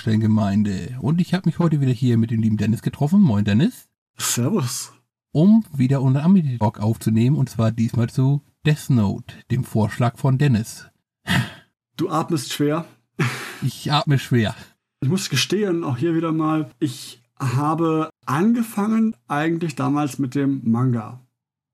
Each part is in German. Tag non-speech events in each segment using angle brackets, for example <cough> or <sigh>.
Tankstellengemeinde. Und ich habe mich heute wieder hier mit dem lieben Dennis getroffen. Moin, Dennis. Servus. Um wieder unseren Amity-Talk aufzunehmen. Und zwar diesmal zu Death Note, dem Vorschlag von Dennis. Du atmest schwer. Ich atme schwer. Ich muss gestehen, auch hier wieder mal, ich habe angefangen eigentlich damals mit dem Manga.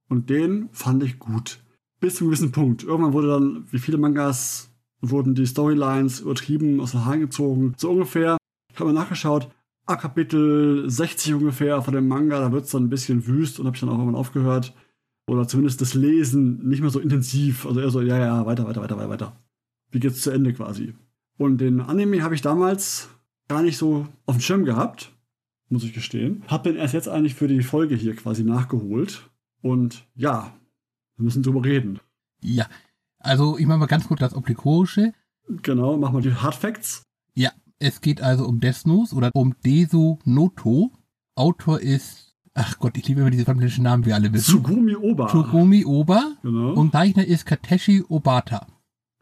Und den fand ich gut. Bis zu einem gewissen Punkt. Irgendwann wurde dann, wie viele Mangas, wurden die Storylines übertrieben aus den Haaren gezogen. So ungefähr, ich habe mal nachgeschaut, ab Kapitel 60 ungefähr von dem Manga, da wird es dann ein bisschen wüst und habe ich dann auch irgendwann aufgehört. Oder zumindest das Lesen nicht mehr so intensiv. Also eher so, ja, ja, weiter, weiter, weiter, weiter. Wie geht's zu Ende quasi? Und den Anime habe ich damals gar nicht so auf dem Schirm gehabt, muss ich gestehen. Hab den erst jetzt eigentlich für die Folge hier quasi nachgeholt. Und ja, wir müssen drüber reden. Ja, also ich mache mal ganz kurz das Obligatorische. Genau, machen wir die Hard Facts. Ja, es geht also um Desnos oder um Desu Noto. Autor ist, ach Gott, ich liebe immer diese japanischen Namen, wie alle wissen. Tsugumi Oba. Tsugumi Oba. Genau. Und Zeichner ist Kateshi Obata.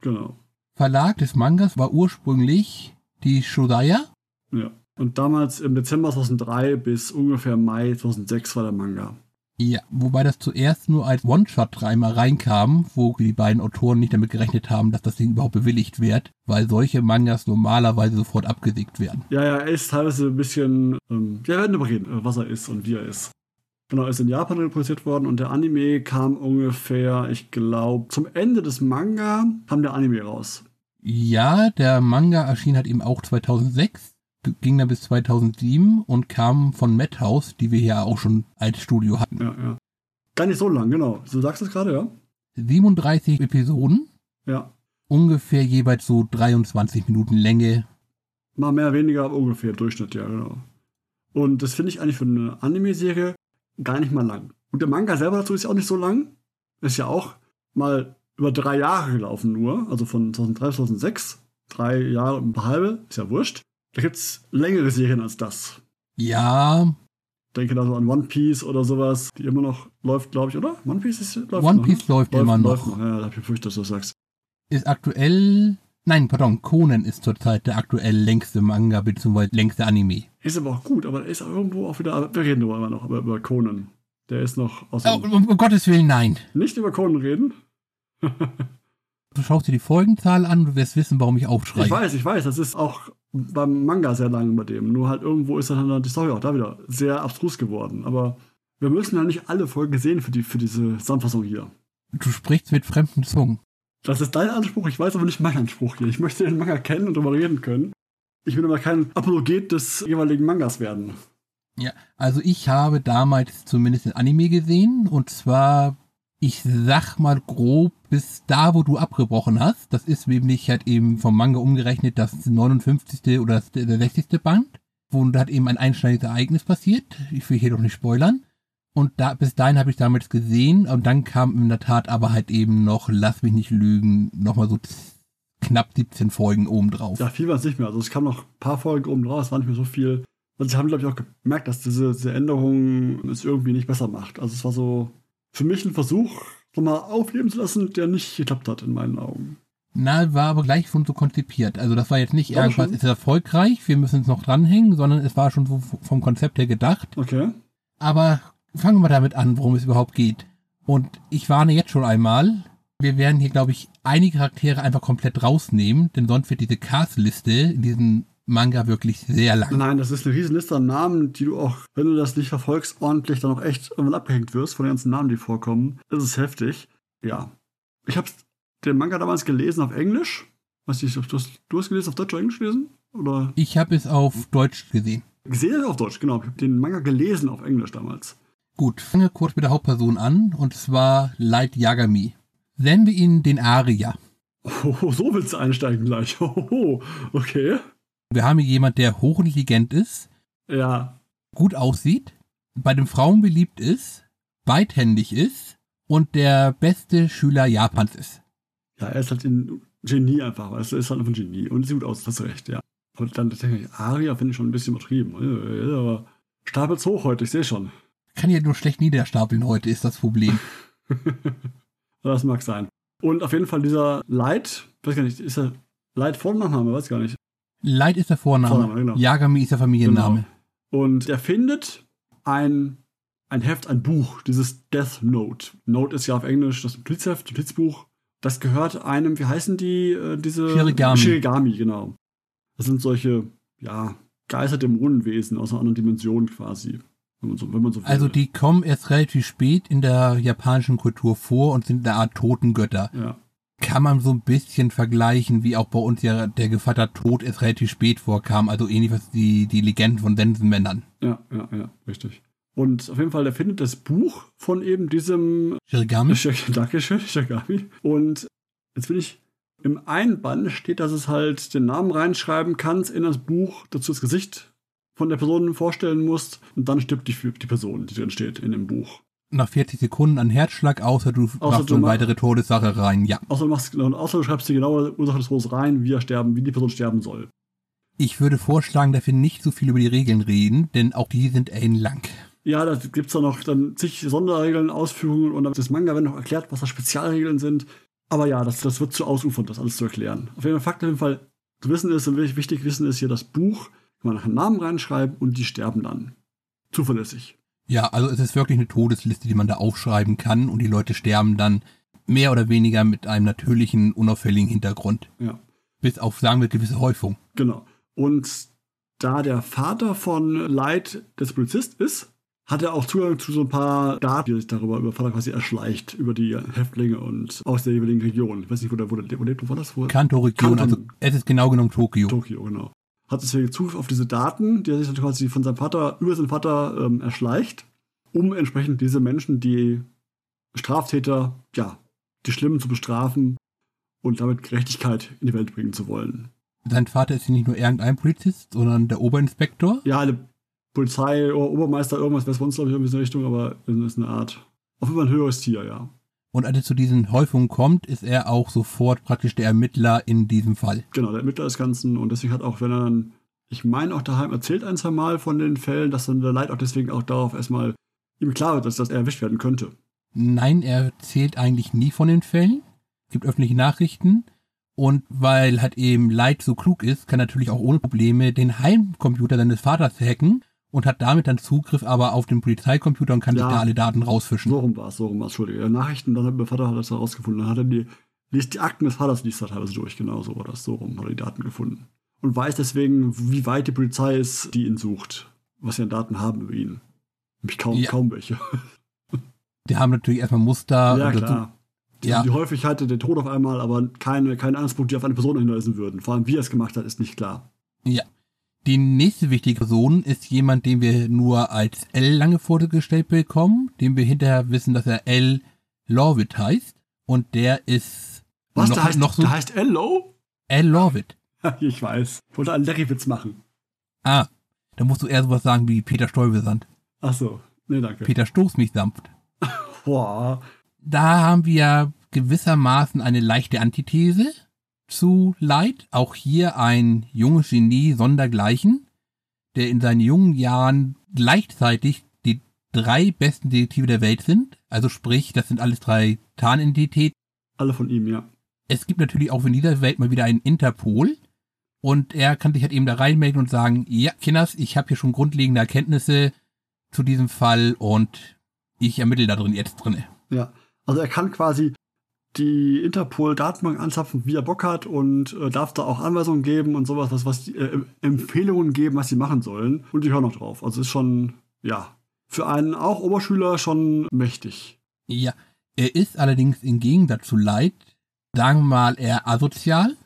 genau. Verlag des Mangas war ursprünglich die Shodaya. Ja. Und damals im Dezember 2003 bis ungefähr Mai 2006 war der Manga. Ja, wobei das zuerst nur als One-Shot dreimal reinkam, wo die beiden Autoren nicht damit gerechnet haben, dass das Ding überhaupt bewilligt wird, weil solche Mangas normalerweise sofort abgesägt werden. Ja, ja, er ist teilweise ein bisschen. Ähm, ja, wir werden darüber reden, was er ist und wie er ist. Genau, er ist in Japan produziert worden und der Anime kam ungefähr, ich glaube, zum Ende des Manga kam der Anime raus. Ja, der Manga erschien halt eben auch 2006, ging dann bis 2007 und kam von Madhouse, die wir ja auch schon als Studio hatten. Ja, ja. Gar nicht so lang, genau. Du sagst es gerade, ja? 37 Episoden, Ja. ungefähr jeweils so 23 Minuten Länge. Mal mehr, weniger, aber ungefähr Durchschnitt, ja, genau. Und das finde ich eigentlich für eine Anime-Serie gar nicht mal lang. Und der Manga selber dazu ist ja auch nicht so lang. Ist ja auch mal über drei Jahre gelaufen nur. Also von 2003 bis 2006. Drei Jahre und ein paar halbe. Ist ja wurscht. Da gibt es längere Serien als das. Ja, Denke da so an One Piece oder sowas, die immer noch läuft, glaube ich, oder? One Piece ist, läuft One noch, Piece ne? läuft immer noch. Läuft noch. Ja, da hab ich befürchtet, dass du das sagst. ist aktuell, nein, pardon, Conan ist zurzeit der aktuell längste Manga bzw. längste Anime. Ist aber auch gut, aber er ist auch irgendwo auch wieder. Wir reden darüber immer noch, aber über Conan. Der ist noch aus Oh, um, um Gottes Willen, nein. Nicht über Conan reden. Du schaust dir die Folgenzahl an, du wirst wissen, warum ich aufschreie. Ich weiß, ich weiß, das ist auch beim Manga sehr lang bei dem. Nur halt irgendwo ist dann die Story auch da wieder sehr abstrus geworden. Aber wir müssen ja nicht alle Folgen sehen für, die, für diese Zusammenfassung hier. Du sprichst mit fremden Zungen. Das ist dein Anspruch, ich weiß aber nicht mein Anspruch hier. Ich möchte den Manga kennen und darüber reden können. Ich will aber kein Apologet des jeweiligen Mangas werden. Ja, also ich habe damals zumindest den Anime gesehen und zwar, ich sag mal grob bis da, wo du abgebrochen hast. Das ist nämlich halt eben vom Manga umgerechnet das 59. oder das, der 60. Band, wo da hat eben ein einschneidendes Ereignis passiert. Ich will hier doch nicht spoilern. Und da, bis dahin habe ich damals gesehen und dann kam in der Tat aber halt eben noch, lass mich nicht lügen, nochmal so knapp 17 Folgen obendrauf. Ja, viel war es nicht mehr. Also es kam noch ein paar Folgen oben drauf, es war nicht mehr so viel. Also sie haben, glaube ich, auch gemerkt, dass diese, diese Änderung es irgendwie nicht besser macht. Also es war so für mich ein Versuch, nochmal aufleben zu lassen, der nicht geklappt hat in meinen Augen. Na, war aber gleich schon so konzipiert. Also das war jetzt nicht irgendwas, schon. ist erfolgreich, wir müssen es noch dranhängen, sondern es war schon so vom Konzept her gedacht. Okay. Aber fangen wir damit an, worum es überhaupt geht. Und ich warne jetzt schon einmal, wir werden hier, glaube ich, einige Charaktere einfach komplett rausnehmen, denn sonst wird diese Cast-Liste in diesem Manga wirklich sehr lang. Nein, das ist eine riesen Liste an Namen, die du auch, wenn du das nicht verfolgst, ordentlich dann auch echt irgendwann abgehängt wirst von den ganzen Namen, die vorkommen. Das ist heftig. Ja. Ich habe den Manga damals gelesen auf Englisch. Weiß nicht, ob du hast, du hast gelesen auf Deutsch oder Englisch gelesen? Oder? Ich habe es auf Deutsch gesehen. Gesehen auf Deutsch, genau. Ich habe den Manga gelesen auf Englisch damals. Gut, fange kurz mit der Hauptperson an, und zwar Light Yagami. Nennen wir ihn den Aria. Oh, so willst du einsteigen gleich. <laughs> Oh, okay. Wir haben hier jemand, der hochintelligent ist, Ja. gut aussieht, bei den Frauen beliebt ist, beidhändig ist und der beste Schüler Japans ist. Ja, er ist halt ein Genie einfach, er ist halt einfach ein Genie und sieht gut aus, hast recht, ja. Aber dann denke ich, Aria finde ich schon ein bisschen übertrieben. Ja, Aber stapelt's hoch heute, ich sehe schon. Kann ja nur schlecht niederstapeln heute, ist das Problem. <laughs> Das mag sein. Und auf jeden Fall dieser Light, weiß gar nicht, ist er Light Vorname, weiß gar nicht. Light ist der Vorname. Vorname, genau. Yagami ist der Familienname. Und er findet ein, ein Heft, ein Buch, dieses Death Note. Note ist ja auf Englisch das Notizheft, Notizbuch. Das gehört einem, wie heißen die, äh, diese? Shirigami. Shirigami, genau. Das sind solche, ja, Geister-Dämonenwesen aus einer anderen Dimension quasi. Wenn man so, wenn man so will. Also die kommen erst relativ spät in der japanischen Kultur vor und sind eine Art Totengötter. Ja, Kann man so ein bisschen vergleichen, wie auch bei uns ja der Gevatter Tod erst relativ spät vorkam. Also ähnlich was die, die Legenden von Sensenmännern. ja, ja, ja, richtig. Und auf jeden Fall, der findet das Buch von eben diesem Shirigami? Sh- Dankeschön, Shagami. Und jetzt bin ich. Im einen Band steht, dass es halt den Namen reinschreiben kannst in das Buch, dazu das Gesicht von der Person vorstellen musst und dann stirbt die, die Person, die drin steht in dem Buch. Nach 40 Sekunden ein Herzschlag, außer du machst du eine weitere Todessache rein. Ja. Außer du, machst, genau, außer du schreibst die genaue Ursache des Todes rein, wie er sterben, wie die Person sterben soll. Ich würde vorschlagen, dass wir nicht so viel über die Regeln reden, denn auch die sind ellenlang. Ja, da gibt's da noch dann zig Sonderregeln, Ausführungen und das Manga wird noch erklärt, was da Spezialregeln sind. Aber ja, das, das wird zu ausufern, das alles zu erklären. Auf jeden Fall, Fakt auf jeden Fall, zu wissen ist, und wichtig wissen ist hier das Buch, kann man nach einem Namen reinschreiben und die sterben dann. Zuverlässig. Ja, also es ist wirklich eine Todesliste, die man da aufschreiben kann und die Leute sterben dann mehr oder weniger mit einem natürlichen, unauffälligen Hintergrund. Ja, Bis auf, sagen wir, gewisse Häufung. genau. Und da der Vater von Light des Polizist ist, hat er auch Zugang zu so ein paar Daten, die er sich darüber über Vater quasi erschleicht, über die Häftlinge und aus der jeweiligen Region. Ich weiß nicht, wo der, wo der, wo lebt, wo war das? Wo? Kanto-Region, also es ist genau genommen Tokio. Tokio, genau. Hat deswegen Zugriff auf diese Daten, die er sich dann quasi von seinem Vater, über seinen Vater ähm, erschleicht, um entsprechend diese Menschen, die Straftäter, ja, die Schlimmen zu bestrafen und damit Gerechtigkeit in die Welt bringen zu wollen. Sein Vater ist ja nicht nur irgendein Polizist, sondern der Oberinspektor. Ja, eine Polizei, Obermeister, irgendwas bei uns, glaube ich, in Richtung, aber das ist eine Art, auf jeden Fall ein höheres Tier, ja. Und als es zu diesen Häufungen kommt, ist er auch sofort praktisch der Ermittler in diesem Fall. Genau, der Ermittler des Ganzen und deswegen hat auch, wenn er dann, ich meine auch daheim erzählt ein, zwei Mal von den Fällen, dass dann der Leid auch deswegen auch darauf erstmal ihm klar wird, dass, dass er erwischt werden könnte. Nein, er erzählt eigentlich nie von den Fällen. Es gibt öffentliche Nachrichten. Und weil halt eben Light so klug ist, kann er natürlich auch ohne Probleme den Heimcomputer seines Vaters hacken und hat damit dann Zugriff aber auf den Polizeicomputer und kann Ja. sich da alle Daten rausfischen. So rum war es, so rum war es, Entschuldige. Ja, Nachrichten, dann hat mein Vater hat das herausgefunden. Dann hat er die, liest die Akten des Vaters, liest er teilweise durch, genau so war das, so rum hat er die Daten gefunden. Und weiß deswegen, wie weit die Polizei ist, die ihn sucht. Was sie an Daten haben über ihn. Nämlich kaum, Ja. kaum welche. <laughs> Die haben natürlich erstmal Muster. ja, klar. Die, Ja. die Häufigkeit der Tod auf einmal, aber keine, keine Anspruch, die auf eine Person hinweisen würden. Vor allem, wie er es gemacht hat, ist nicht klar. Ja. Die nächste wichtige Person ist jemand, den wir nur als L lange vorgestellt bekommen, den wir hinterher wissen, dass er L. Lorwit heißt. Und der ist Was, noch, der, heißt, noch so der heißt Ello? L. Lorwit. ich weiß. Ich wollte einen Larry-Witz machen. Ah, da musst du eher sowas sagen wie Peter Stuyvesant. Ach so. Nee, danke. Peter stoß mich sanft. <laughs> Boah. Da haben wir gewissermaßen eine leichte Antithese zu Light. Auch hier ein junges Genie sondergleichen, der in seinen jungen Jahren gleichzeitig die drei besten Detektive der Welt sind. Also sprich, das sind alles drei Tarnentitäten. Alle von ihm, ja. Es gibt natürlich auch in dieser Welt mal wieder einen Interpol. Und er kann sich halt eben da reinmelden und sagen, ja, Kinders, ich habe hier schon grundlegende Erkenntnisse zu diesem Fall und ich ermittle da drin jetzt drinne. Ja. Also er kann quasi die Interpol-Datenbank anzapfen, wie er Bock hat und äh, darf da auch Anweisungen geben und sowas, was, was die, äh, Empfehlungen geben, was sie machen sollen. Und die hören noch drauf. Also ist schon, ja, für einen auch Oberschüler schon mächtig. Ja, er ist allerdings im Gegensatz zu Light, sagen wir mal, eher asozial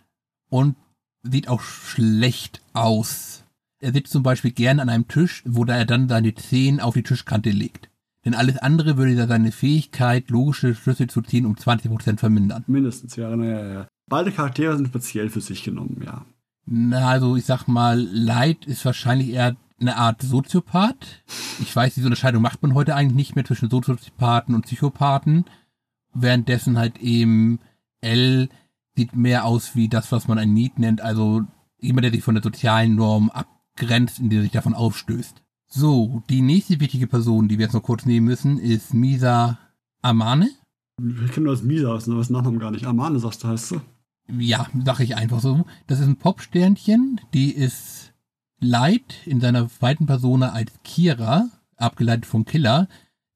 und sieht auch schlecht aus. Er sitzt zum Beispiel gern an einem Tisch, wo er dann seine Zehen auf die Tischkante legt. Denn alles andere würde ja seine Fähigkeit, logische Schlüsse zu ziehen, um 20% vermindern. Mindestens, ja. ja, ja, ja. Beide Charaktere sind speziell für sich genommen, ja. Na, also ich sag mal, Light ist wahrscheinlich eher eine Art Soziopath. Ich weiß, diese Unterscheidung macht man heute eigentlich nicht mehr zwischen Soziopathen und Psychopathen. Währenddessen halt eben L sieht mehr aus wie das, was man ein Need nennt, also jemand, der sich von der sozialen Norm abgrenzt, indem er sich davon aufstößt. So, die nächste wichtige Person, die wir jetzt noch kurz nehmen müssen, ist Misa Amane. Wir kennen nur das Misa, das ist Nachnamen gar nicht. Amane, sagst du, heißt sie. Ja, sag ich einfach so. Das ist ein Popsternchen, die ist Light in seiner zweiten Persona als Kira, abgeleitet von Killer,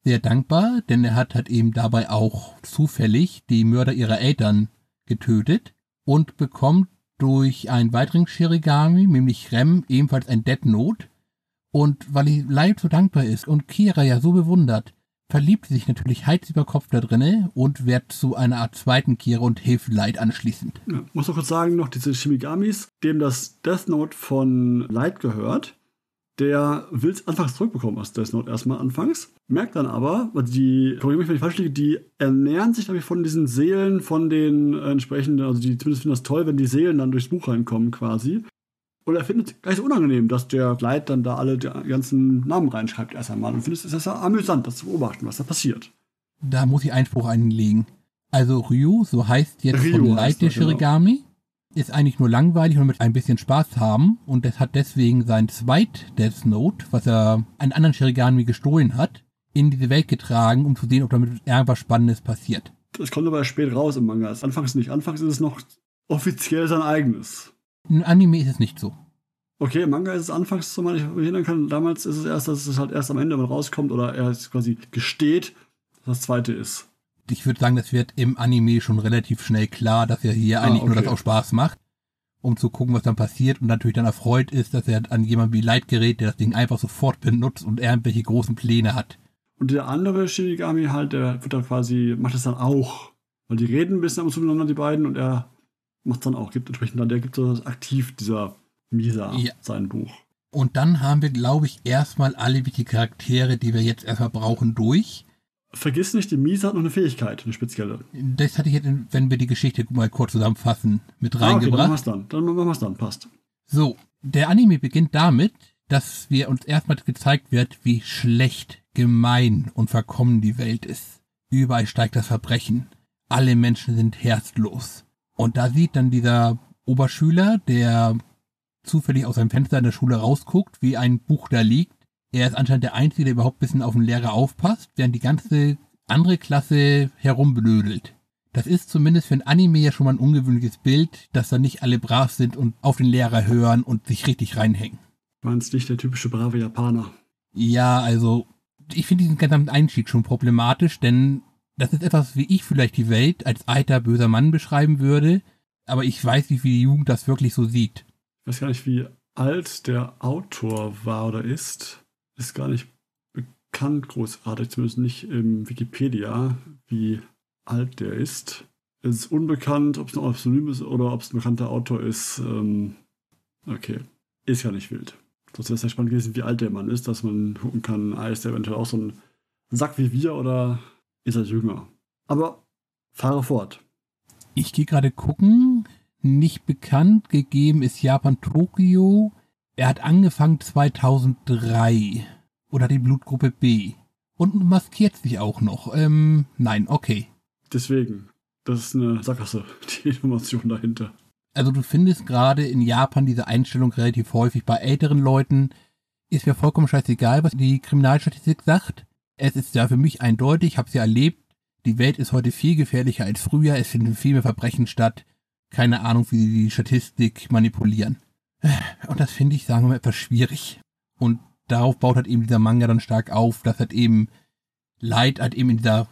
sehr dankbar, denn er hat halt eben dabei auch zufällig die Mörder ihrer Eltern getötet und bekommt durch einen weiteren Shirigami, nämlich Rem, ebenfalls ein Dead Note. Und weil Light so dankbar ist und Kira ja so bewundert, verliebt sie sich natürlich Heiz über Kopf da drinne und wird zu einer Art zweiten Kira und hilft Light anschließend. Ja, muss noch kurz sagen, noch diese Shimigamis, dem das Death Note von Light gehört, der will es anfangs zurückbekommen aus Death Note erstmal anfangs, merkt dann aber, die, korrigiere mich, wenn ich falsch liege, die ernähren sich, glaube von diesen Seelen, von den entsprechenden, also die zumindest finden das toll, wenn die Seelen dann durchs Buch reinkommen quasi. Und er findet es so unangenehm, dass der Gleit dann da alle die ganzen Namen reinschreibt erst einmal. Und findet es ja amüsant, das zu beobachten, was da passiert. Da muss ich Einspruch einlegen. Also Ryu, so heißt jetzt Ryu von Light der genau. Shirigami, genau. ist eigentlich nur langweilig und mit ein bisschen Spaß haben. Und es hat deswegen sein zweit Death Note, was er einen anderen Shirigami gestohlen hat, in diese Welt getragen, um zu sehen, ob damit irgendwas Spannendes passiert. Das kommt aber spät raus im Manga. Anfangs nicht. Anfangs ist es noch offiziell sein eigenes. Im Anime ist es nicht so. Okay, im Manga ist es anfangs, so man ich erinnern kann, damals ist es erst, dass es halt erst am Ende mal rauskommt oder er quasi gesteht, dass das zweite ist. Ich würde sagen, das wird im Anime schon relativ schnell klar, dass er hier ah, eigentlich okay. nur das auch Spaß macht, um zu gucken, was dann passiert und natürlich dann erfreut ist, dass er an jemanden wie Light gerät, der das Ding einfach sofort benutzt und irgendwelche großen Pläne hat. Und der andere Shinigami halt, der wird dann quasi, macht das dann auch. Weil die reden ein bisschen miteinander, die beiden, und er macht dann auch, gibt entsprechend dann, der gibt so aktiv, dieser Misa, ja. sein Buch. Und dann haben wir, glaube ich, erstmal alle wichtigen Charaktere, die wir jetzt erstmal brauchen, durch. Vergiss nicht, die Misa hat noch eine Fähigkeit, eine spezielle. Das hatte ich jetzt, wenn wir die Geschichte mal kurz zusammenfassen, mit reingebracht. Ah, okay, dann machen wir es dann. Dann machen wir es dann, passt. So, der Anime beginnt damit, dass wir uns erstmal gezeigt wird, wie schlecht, gemein und verkommen die Welt ist. Überall steigt das Verbrechen. Alle Menschen sind herzlos. Und da sieht dann dieser Oberschüler, der zufällig aus seinem Fenster in der Schule rausguckt, wie ein Buch da liegt. Er ist anscheinend der Einzige, der überhaupt ein bisschen auf den Lehrer aufpasst, während die ganze andere Klasse herumblödelt. Das ist zumindest für ein Anime ja schon mal ein ungewöhnliches Bild, dass da nicht alle brav sind und auf den Lehrer hören und sich richtig reinhängen. Meinst nicht der typische brave Japaner? Ja, also ich finde diesen gesamten Einstieg schon problematisch, denn das ist etwas, wie ich vielleicht die Welt als alter böser Mann beschreiben würde, aber ich weiß nicht, wie die Jugend das wirklich so sieht. Ich weiß gar nicht, wie alt der Autor war oder ist. Ist gar nicht bekannt großartig, zumindest nicht im Wikipedia, wie alt der ist. Es ist unbekannt, ob es ein Pseudonym ist oder ob es ein bekannter Autor ist. Ähm, okay, ist ja nicht wild. Sonst wäre es ja spannend gewesen, wie alt der Mann ist, dass man gucken kann, ah, ist der eventuell auch so ein Sack wie wir oder ist er jünger? Aber fahre fort. Ich gehe gerade gucken. Nicht bekannt gegeben ist Japan Tokio. Er hat angefangen 2003. Oder die Blutgruppe B. Und maskiert sich auch noch. Ähm, nein, okay. Deswegen. Das ist eine Sackgasse, <laughs> die Information dahinter also du findest gerade in Japan diese Einstellung relativ häufig bei älteren Leuten. Ist mir vollkommen scheißegal, was die Kriminalstatistik sagt. Es ist ja für mich eindeutig, ich habe es ja erlebt. Die Welt ist heute viel gefährlicher als früher. Es finden viel mehr Verbrechen statt. Keine Ahnung, wie die Statistik manipulieren. Und das finde ich, sagen wir mal, etwas schwierig. Und darauf baut halt eben dieser Manga dann stark auf, dass halt eben Leid halt eben in dieser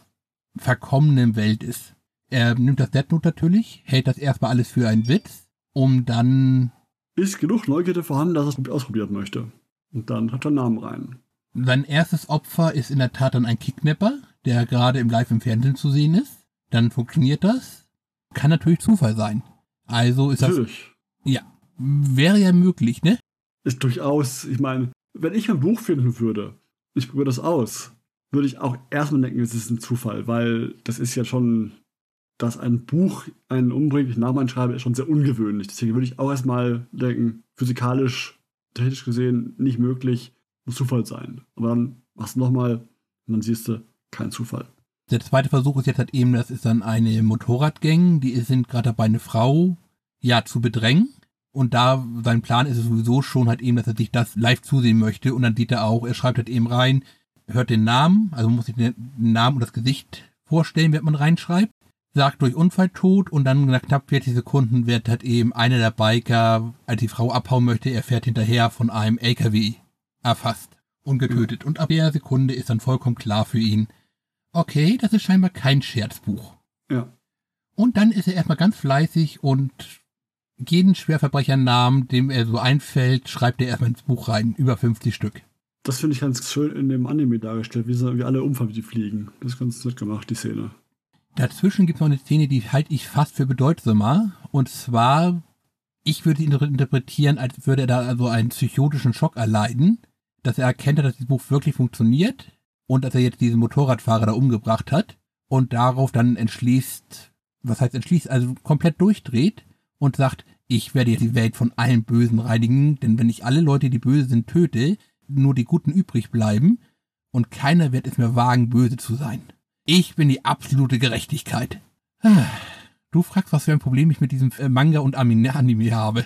verkommenen Welt ist. Er nimmt das Death Note natürlich, hält das erstmal alles für einen Witz, um dann. Ist genug Neugierde vorhanden, dass er es ausprobieren möchte. Und dann hat er Namen rein. Sein erstes Opfer ist in der Tat dann ein Kidnapper, der gerade im Live im Fernsehen zu sehen ist. Dann funktioniert das. Kann natürlich Zufall sein. Also ist natürlich. das. Ja. Wäre ja möglich, ne? Ist durchaus. Ich meine, wenn ich ein Buch finden würde, ich probiere das aus, würde ich auch erstmal denken, es ist ein Zufall, weil das ist ja schon dass ein Buch einen umbringt, ich Namen schreibe, ist schon sehr ungewöhnlich. Deswegen würde ich auch erstmal denken, physikalisch, technisch gesehen nicht möglich, muss Zufall sein. Aber dann machst du nochmal und dann siehst du, kein Zufall. Der zweite Versuch ist jetzt halt eben, das ist dann eine Motorradgang, die sind gerade dabei, eine Frau, ja, zu bedrängen. Und da, sein Plan ist es sowieso schon halt eben, dass er sich das live zusehen möchte. Und dann sieht er auch, er schreibt halt eben rein, hört den Namen, also muss sich den Namen und das Gesicht vorstellen, wenn man reinschreibt sagt durch Unfall tot und dann nach knapp 40 Sekunden wird halt eben einer der Biker, als die Frau abhauen möchte, er fährt hinterher von einem LKW erfasst und getötet. Und ab der Sekunde ist dann vollkommen klar für ihn, okay, das ist scheinbar kein Scherzbuch. Ja. Und dann ist er erstmal ganz fleißig und jeden Schwerverbrechernamen, dem er so einfällt, schreibt er erstmal ins Buch rein. Über 50 Stück. Das finde ich ganz schön in dem Anime dargestellt, wie, sie, wie alle umfallen, wie die fliegen. Das ist ganz nett gemacht, die Szene. Dazwischen gibt es noch eine Szene, die halte ich fast für bedeutsamer. Und zwar, ich würde ihn interpretieren, als würde er da also einen psychotischen Schock erleiden, dass er erkennt, dass das Buch wirklich funktioniert und dass er jetzt diesen Motorradfahrer da umgebracht hat und darauf dann entschließt, was heißt entschließt, also komplett durchdreht und sagt, ich werde jetzt die Welt von allen Bösen reinigen, denn wenn ich alle Leute, die böse sind, töte, nur die Guten übrig bleiben und keiner wird es mehr wagen, böse zu sein. Ich bin die absolute Gerechtigkeit. Du fragst, was für ein Problem ich mit diesem äh, Manga und Anime habe.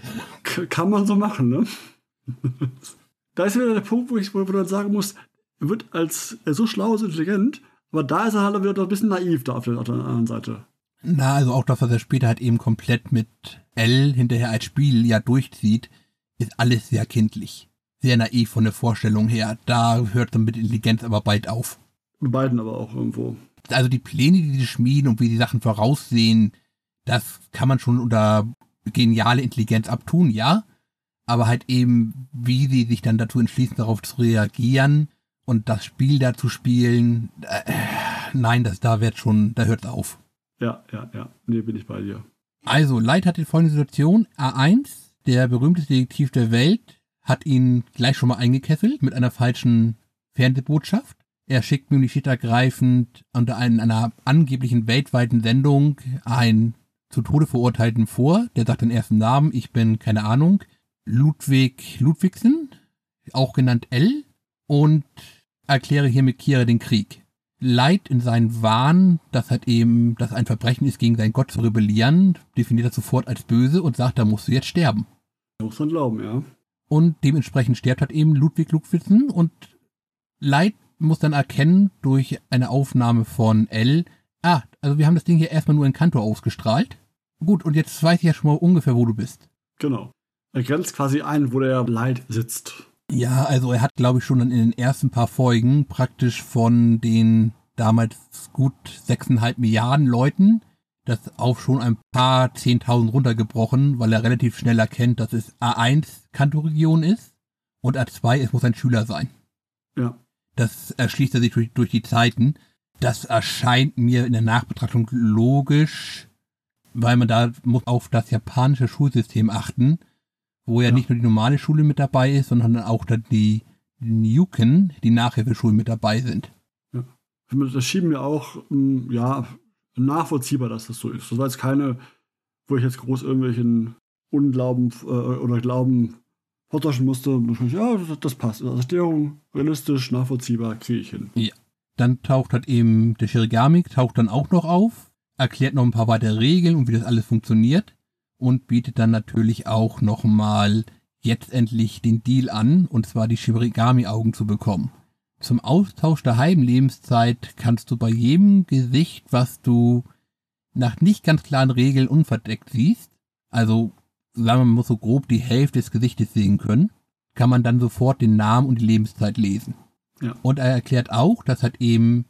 Kann man so machen, ne? <laughs> da ist wieder der Punkt, wo ich wo sagen muss, er wird als er so schlau und intelligent, aber da ist er halt wieder ein bisschen naiv da auf der, auf der anderen Seite. Na, also auch das, was er später halt eben komplett mit L hinterher als Spiel ja durchzieht, ist alles sehr kindlich. Sehr naiv von der Vorstellung her. Da hört dann mit Intelligenz aber bald auf. Mit beiden aber auch irgendwo. Also die Pläne, die sie schmieden und wie die Sachen voraussehen, das kann man schon unter geniale Intelligenz abtun, ja. Aber halt eben, wie sie sich dann dazu entschließen, darauf zu reagieren und das Spiel da zu spielen, äh, nein, das da wird schon, da hört's auf. Ja, ja, ja. Nee, bin ich bei dir. Also, Light hat die folgende Situation. A1, der berühmteste Detektiv der Welt, hat ihn gleich schon mal eingekesselt mit einer falschen Fernsehbotschaft. Er schickt nämlich schlicht ergreifend unter einen, einer angeblichen weltweiten Sendung einen zu Tode verurteilten vor. Der sagt den ersten Namen, ich bin, keine Ahnung, Ludwig Ludwigsen, auch genannt L, und erkläre hiermit Kira den Krieg. Leid in seinen Wahn, dass halt eben, dass ein Verbrechen ist, gegen seinen Gott zu rebellieren, definiert er sofort als böse und sagt, da musst du jetzt sterben. Muss man glauben, ja. Und dementsprechend stirbt halt eben Ludwig Ludwigsen und Leid muss dann erkennen durch eine Aufnahme von L, ah, also wir haben das Ding hier erstmal nur in Kanto ausgestrahlt. Gut, und jetzt weiß ich ja schon mal ungefähr, wo du bist. Genau. Er grenzt quasi ein, wo der Leid sitzt. Ja, also er hat, glaube ich, schon in den ersten paar Folgen praktisch von den damals gut sechseinhalb Milliarden Leuten das auf schon ein paar Zehntausend runtergebrochen, weil er relativ schnell erkennt, dass es A1 Kantoregion ist und A2 es muss ein Schüler sein. Ja. Das erschließt er sich durch, durch die Zeiten. Das erscheint mir in der Nachbetrachtung logisch, weil man da muss auf das japanische Schulsystem achten wo ja, ja, nicht nur die normale Schule mit dabei ist, sondern auch dann die Newken, die Nachhilfeschulen mit dabei sind. Ja. Das schieben wir auch, hm, ja, nachvollziehbar, dass das so ist. Das war jetzt keine, wo ich jetzt groß irgendwelchen Unglauben äh, oder Glauben vortauschen musste. Ja, das, das passt. Also Erklärung realistisch, nachvollziehbar, kriege ich hin. Ja. Dann taucht halt eben der Shirigami, taucht dann auch noch auf, erklärt noch ein paar weitere Regeln und wie das alles funktioniert und bietet dann natürlich auch nochmal jetzt endlich den Deal an, und zwar die Shirigami-Augen zu bekommen. Zum Austausch der Heimlebenszeit kannst du bei jedem Gesicht, was du nach nicht ganz klaren Regeln unverdeckt siehst, also sagen wir, man muss so grob die Hälfte des Gesichtes sehen können, kann man dann sofort den Namen und die Lebenszeit lesen. Ja. Und er erklärt auch, dass halt eben,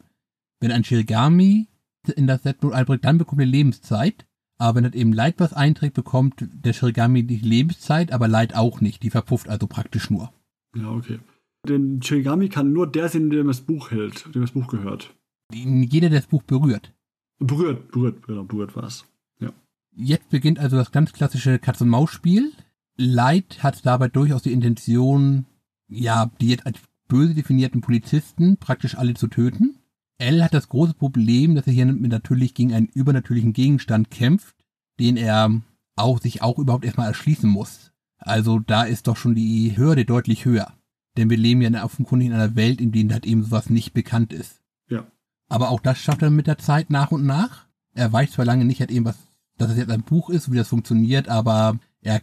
wenn ein Shirigami in das Set einbringt, dann bekommt er Lebenszeit. Aber wenn das eben Light was einträgt, bekommt der Shirigami die Lebenszeit, aber Light auch nicht. Die verpufft also praktisch nur. Ja, okay. Den Shirigami kann nur der sehen, dem das Buch hält, dem das Buch gehört. Jeder, der das Buch berührt. Berührt, berührt, genau, berührt war es. Ja. Jetzt beginnt also das ganz klassische Katz-und-Maus-Spiel. Light hat dabei durchaus die Intention, ja, die jetzt als böse definierten Polizisten praktisch alle zu töten. L hat das große Problem, dass er hier natürlich gegen einen übernatürlichen Gegenstand kämpft, den er auch sich auch überhaupt erstmal erschließen muss. Also da ist doch schon die Hürde deutlich höher. Denn wir leben ja offenkundig in einer Welt, in der halt eben sowas nicht bekannt ist. Ja. Aber auch das schafft er mit der Zeit nach und nach. Er weiß zwar lange nicht halt eben, was, dass es jetzt ein Buch ist, wie das funktioniert, aber er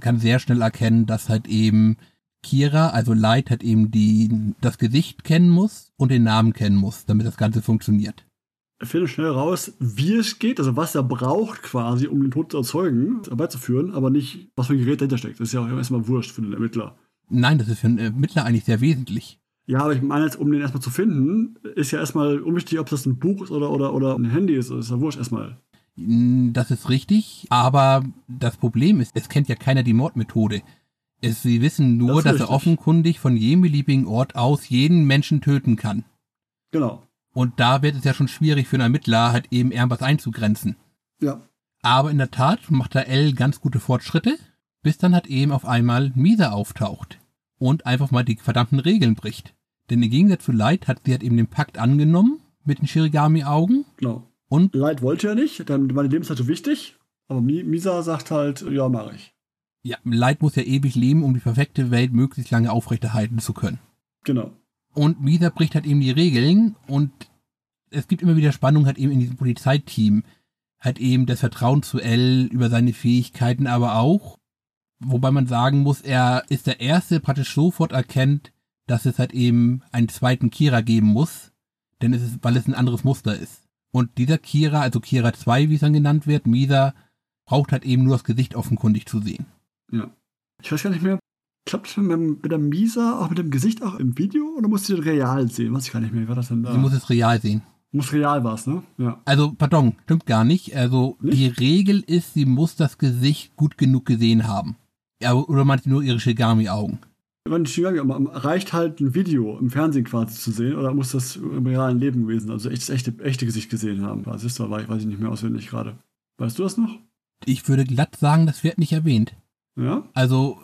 kann sehr schnell erkennen, dass halt eben Kira, also Light, hat eben die, das Gesicht kennen muss und den Namen kennen muss, damit das Ganze funktioniert. finde schnell raus, wie es geht, also was er braucht quasi, um den Tod zu erzeugen, herbeizuführen, aber nicht, was für ein Gerät dahinter steckt. Das ist ja auch erstmal wurscht für den Ermittler. Nein, das ist für einen Ermittler eigentlich sehr wesentlich. Ja, aber ich meine jetzt, um den erstmal zu finden, ist ja erstmal unwichtig, ob das ein Buch ist oder, oder, oder ein Handy ist. Das ist ja wurscht erstmal. Das ist richtig, aber das Problem ist, es kennt ja keiner die Mordmethode. Es, sie wissen nur, Das dass er offenkundig von jedem beliebigen Ort aus jeden Menschen töten kann. Genau. Und da wird es ja schon schwierig für einen Ermittler, halt eben irgendwas einzugrenzen. Ja. Aber in der Tat macht da L ganz gute Fortschritte, bis dann halt eben auf einmal Misa auftaucht und einfach mal die verdammten Regeln bricht. Denn im Gegensatz zu Light hat sie halt eben den Pakt angenommen mit den Shirigami-Augen Genau. und Light wollte ja nicht, dann meine Lebenszeit so wichtig, aber Mi Misa sagt halt, ja, mache ich. Ja, Light muss ja ewig leben, um die perfekte Welt möglichst lange aufrechterhalten zu können. Genau. Und Misa bricht halt eben die Regeln und es gibt immer wieder Spannung halt eben in diesem Polizeiteam. Halt eben das Vertrauen zu L über seine Fähigkeiten, aber auch, wobei man sagen muss, er ist der Erste, der praktisch sofort erkennt, dass es halt eben einen zweiten Kira geben muss, denn es ist, weil es ein anderes Muster ist. Und dieser Kira, also Kira 2, wie es dann genannt wird, Misa, braucht halt eben nur das Gesicht offenkundig zu sehen. Ja. Ich weiß gar nicht mehr, klappt das mit, dem- mit der Misa auch mit dem Gesicht auch im Video oder musst du den real sehen? Weiß ich gar nicht mehr. Wie war das denn da? Sie muss es real sehen. muss real was, ne? Ja. Also, pardon, stimmt gar nicht. Also, Nicht? die Regel ist, sie muss das Gesicht gut genug gesehen haben. Ja, oder meint sie nur ihre Shigami-Augen? Wenn Shigami, reicht halt ein Video im Fernsehen quasi zu sehen oder muss das im realen Leben gewesen, also echt, das echte, echte Gesicht gesehen haben? Das ist doch, weiß ich nicht mehr auswendig gerade. Weißt du das noch? Ich würde glatt sagen, das wird nicht erwähnt. Ja? Also,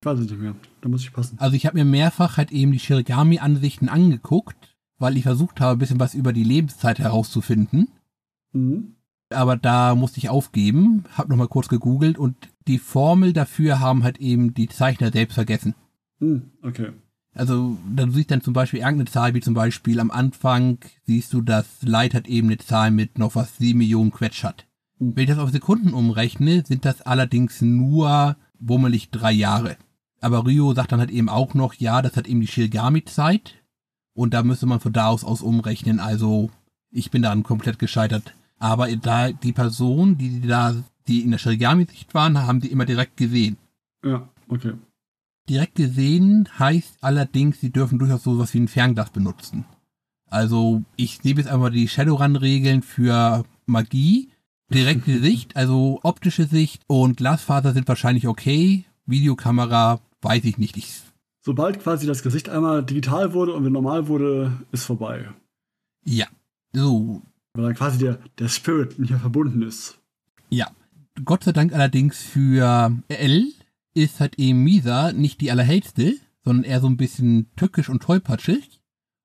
Ich weiß nicht mehr. Da muss ich passen. also ich habe mir mehrfach halt eben die Shirigami-Ansichten angeguckt, weil ich versucht habe, ein bisschen was über die Lebenszeit herauszufinden. Mhm. Aber da musste ich aufgeben, habe nochmal kurz gegoogelt und die Formel dafür haben halt eben die Zeichner selbst vergessen. Mhm. Okay. Also, da du siehst dann zum Beispiel irgendeine Zahl, wie zum Beispiel am Anfang siehst du, dass Light hat eben eine Zahl mit noch was 7 Millionen Quetsch hat. Wenn ich das auf Sekunden umrechne, sind das allerdings nur wummelig drei Jahre. Aber Ryo sagt dann halt eben auch noch, ja, das hat eben die Shirigami-Zeit. Und da müsste man von da aus aus umrechnen. Also, ich bin daran komplett gescheitert. Aber da die Person, die da, die in der Shirigami-Sicht waren, haben die immer direkt gesehen. Ja, okay. Direkt gesehen heißt allerdings, sie dürfen durchaus sowas wie ein Fernglas benutzen. Also ich nehme jetzt einmal die Shadowrun-Regeln für Magie. Direkte Sicht, also optische Sicht und Glasfaser sind wahrscheinlich okay. Videokamera weiß ich nicht. Ich, Sobald quasi das Gesicht einmal digital wurde und wieder normal wurde, ist vorbei. ja, so. Weil dann quasi der, der Spirit nicht mehr verbunden ist. Ja. Gott sei Dank allerdings für L ist halt eben Misa nicht die allerhellste, sondern eher so ein bisschen tückisch und tollpatschig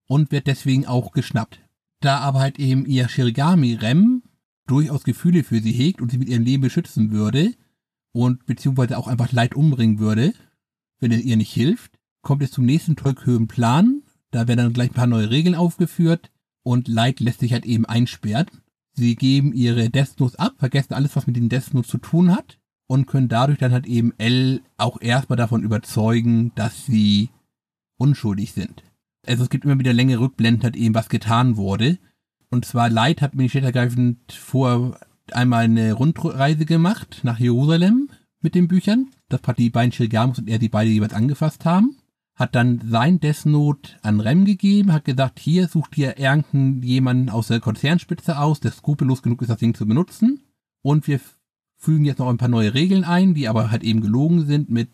und wird deswegen auch geschnappt. Da aber halt eben ihr Shirigami-Rem durchaus Gefühle für sie hegt und sie mit ihrem Leben beschützen würde und beziehungsweise auch einfach Leid umbringen würde, wenn er ihr nicht hilft, kommt es zum nächsten tollkühnen Plan. Da werden dann gleich ein paar neue Regeln aufgeführt und Light lässt sich halt eben einsperren. Sie geben ihre Death ab, vergessen alles, was mit den Death zu tun hat und können dadurch dann halt eben L auch erstmal davon überzeugen, dass sie unschuldig sind. Also es gibt immer wieder längere Rückblenden, halt eben was getan wurde. Und zwar Light hat mir ergreifend vor einmal eine Rundreise gemacht nach Jerusalem mit den Büchern. Das hat die beiden Shirigamus und er die beide jeweils angefasst haben. Hat dann sein Death Note an Rem gegeben, hat gesagt, hier sucht ihr irgendjemanden aus der Konzernspitze aus, der skrupellos genug ist, das Ding zu benutzen. Und wir fügen jetzt noch ein paar neue Regeln ein, die aber halt eben gelogen sind mit,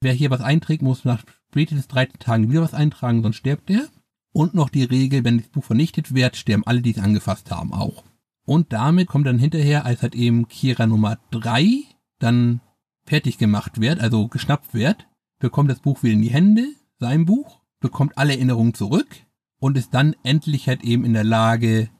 wer hier was einträgt, muss nach spätestens 13 Tagen wieder was eintragen, sonst stirbt er. Und noch die Regel, wenn das Buch vernichtet wird, sterben alle, die es angefasst haben, auch. Und damit kommt dann hinterher, als halt eben Kira Nummer 3 dann fertig gemacht wird, also geschnappt wird, bekommt das Buch wieder in die Hände, sein Buch, bekommt alle Erinnerungen zurück und ist dann endlich halt eben in der Lage,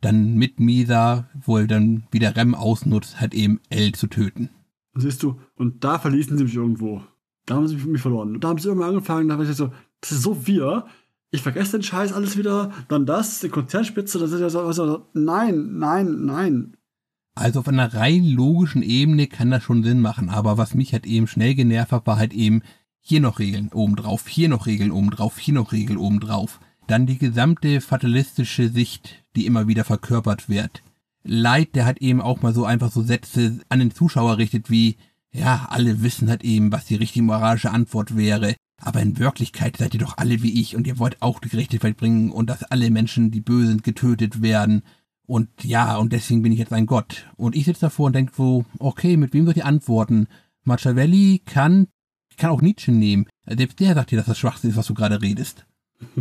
dann mit Misa, wo er dann wieder Rem ausnutzt, halt eben L zu töten. Siehst du, und da verließen sie mich irgendwo. Da haben sie mich, mich verloren. Da haben sie irgendwann angefangen, da war ich so, das ist so wir. Ich vergesse den Scheiß alles wieder, dann das, die Konzernspitze, das ist ja so, also, nein, nein, nein. Also auf einer rein logischen Ebene kann das schon Sinn machen, aber was mich halt eben schnell genervt hat, war halt eben hier noch Regeln obendrauf, hier noch Regeln obendrauf, hier noch Regeln obendrauf. dann die gesamte fatalistische Sicht, die immer wieder verkörpert wird. Light, der hat eben auch mal so einfach so Sätze an den Zuschauer richtet wie, ja, alle wissen halt eben, was die richtige moralische Antwort wäre. Aber in Wirklichkeit seid ihr doch alle wie ich und ihr wollt auch die Gerechtigkeit bringen und dass alle Menschen, die böse sind, getötet werden. Und ja, und deswegen bin ich jetzt ein Gott. Und ich sitze davor und denke so, okay, mit wem soll ich antworten? Machiavelli kann, kann auch Nietzsche nehmen. Selbst der sagt dir, dass das Schwachsinn ist, was du gerade redest. <laughs>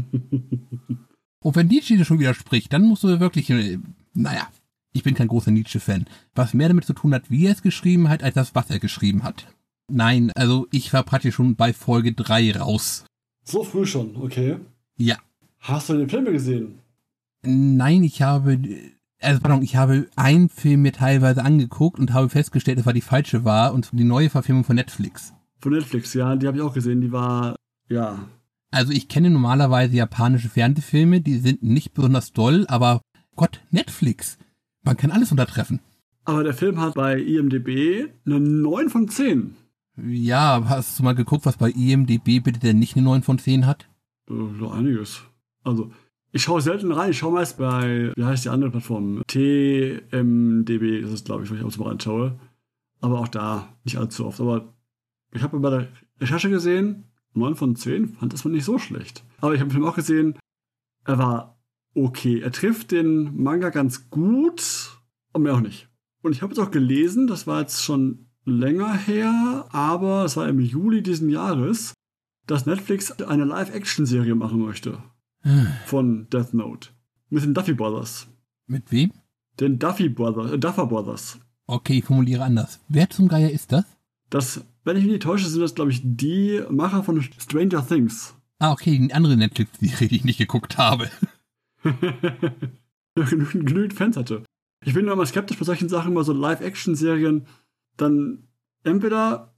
und wenn Nietzsche dir schon widerspricht, dann musst du wirklich, äh, naja, ich bin kein großer Nietzsche-Fan. Was mehr damit zu tun hat, wie er es geschrieben hat, als das, was er geschrieben hat. Nein, also ich war praktisch schon bei Folge 3 raus. So früh schon, okay. Ja. Hast du den Filme gesehen? Nein, ich habe, also pardon, ich habe einen Film mir teilweise angeguckt und habe festgestellt, dass war die falsche war und die neue Verfilmung von Netflix. Von Netflix, ja, die habe ich auch gesehen. Die war, ja. Also ich kenne normalerweise japanische Fernsehfilme, die sind nicht besonders doll, aber Gott, Netflix. Man kann alles untertreffen. Aber der Film hat bei IMDb eine 9 von 10. Ja, hast du mal geguckt, was bei IMDb bitte denn nicht eine 9 von 10 hat? Äh, so einiges. Also, ich schaue selten rein. Ich schaue meist bei, wie heißt die andere Plattform? TMDB ist es, glaube ich, wo ich auch so mal reinschaue. Aber auch da nicht allzu oft. Aber ich habe bei der Recherche gesehen, 9 von 10, fand das mal nicht so schlecht. Aber ich habe den Film auch gesehen, er war okay. Er trifft den Manga ganz gut, und mehr auch nicht. Und ich habe jetzt auch gelesen, das war jetzt schon länger her, aber es war im Juli diesen Jahres, dass Netflix eine Live-Action-Serie machen möchte. von Death Note. Mit den Duffy Brothers. Mit wem? Den Duffy Brothers, äh, Duffer Brothers. Okay, ich formuliere anders. Wer zum Geier ist das? Das, wenn ich mich nicht täusche, sind das, glaube ich, die Macher von Stranger Things. Ah, okay, die andere Netflix-Serie, die ich nicht geguckt habe. genügend, <laughs> genügend Fans hatte. Ich bin immer skeptisch bei solchen Sachen, bei so Live-Action-Serien. Dann entweder,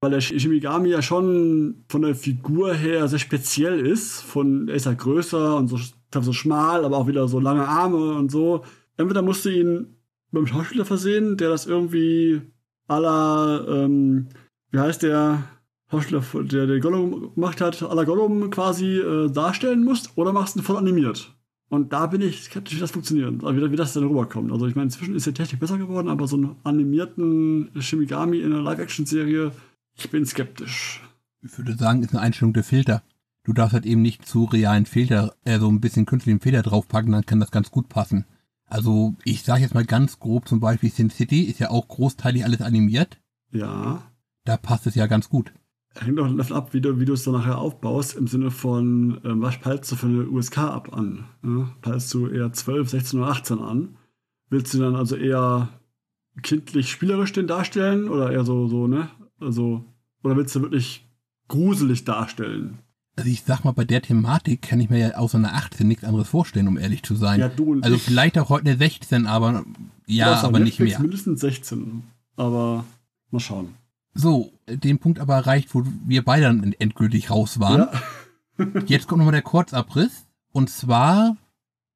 weil der Shimigami ja schon von der Figur her sehr speziell ist, von, er ist ja größer und so, so schmal, aber auch wieder so lange Arme und so. Entweder musst du ihn mit einem Schauspieler versehen, der das irgendwie la, ähm, wie heißt der Schauspieler, der den Gollum gemacht hat, la Gollum quasi äh, darstellen musst, oder machst du ihn voll animiert. Und da bin ich skeptisch, wie das funktioniert, also wie, wie das dann rüberkommt. Also ich meine, inzwischen ist die Technik besser geworden, aber so einen animierten Shimigami in einer Live-Action-Serie, ich bin skeptisch. Ich würde sagen, ist eine Einstellung der Filter. Du darfst halt eben nicht zu realen Filter, äh, so ein bisschen künstlichen Filter draufpacken, dann kann das ganz gut passen. Also ich sage jetzt mal ganz grob, zum Beispiel Sin City ist ja auch großteilig alles animiert. Ja. Da passt es ja ganz gut. Hängt auch davon ab, wie du, wie du es dann nachher aufbaust, im Sinne von, ähm, was peilst du für eine USK ab an? Ja? Peilst du eher 12, 16 oder 18 an? Willst du dann also eher kindlich spielerisch den darstellen oder eher so, so, ne? Also, oder willst du wirklich gruselig darstellen? Also ich sag mal, bei der Thematik kann ich mir ja außer einer 18 nichts anderes vorstellen, um ehrlich zu sein. Ja, du und also ich. vielleicht auch heute eine 16, aber ja, aber nicht Netflix mehr. mindestens 16. Aber mal schauen. So, den Punkt aber erreicht, wo wir beide dann endgültig raus waren. Ja. <laughs> Jetzt kommt nochmal der Kurzabriss. Und zwar,